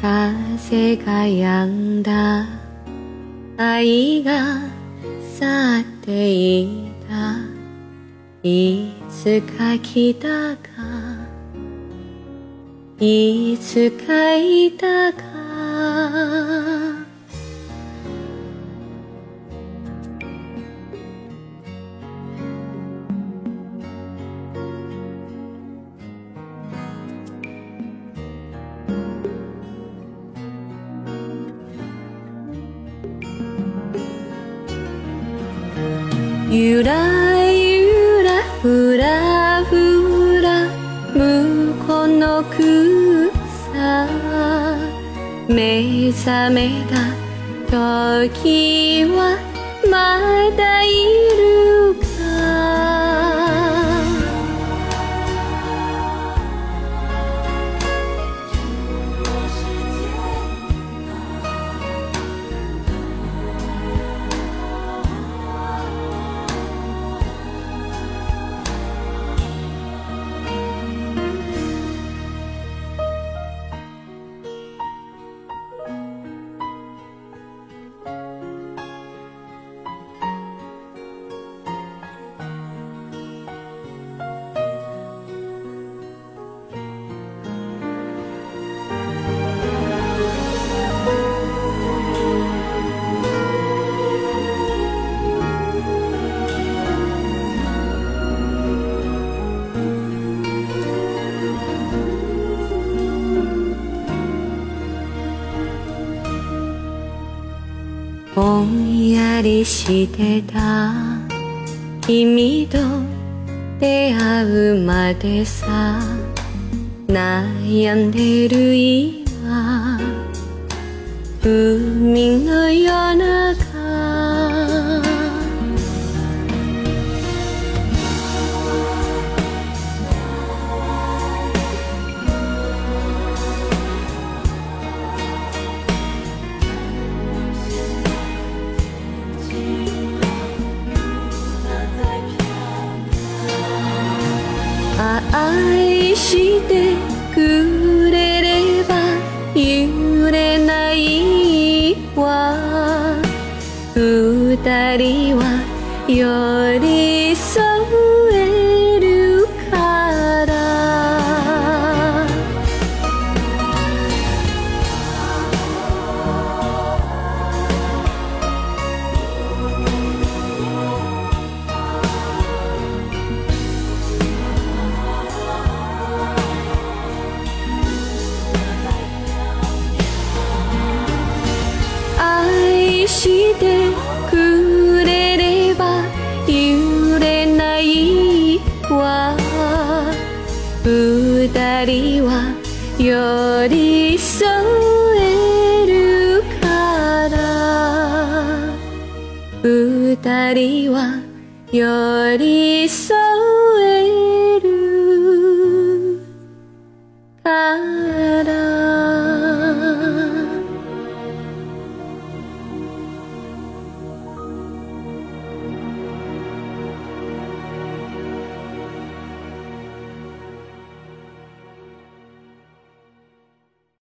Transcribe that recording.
風が止んだ。愛が去っていた。いつか来たか。いつかいたか。ゆらゆらふらふら向こうの草目覚めた時はまだいぼんやりしてた。君と出会うまでさ悩んでる今。海のようなしてくれれば揺れないわ。二人は寄り添う。してくれれば揺れないわ。二人は寄り添えるから。二人は寄り添える。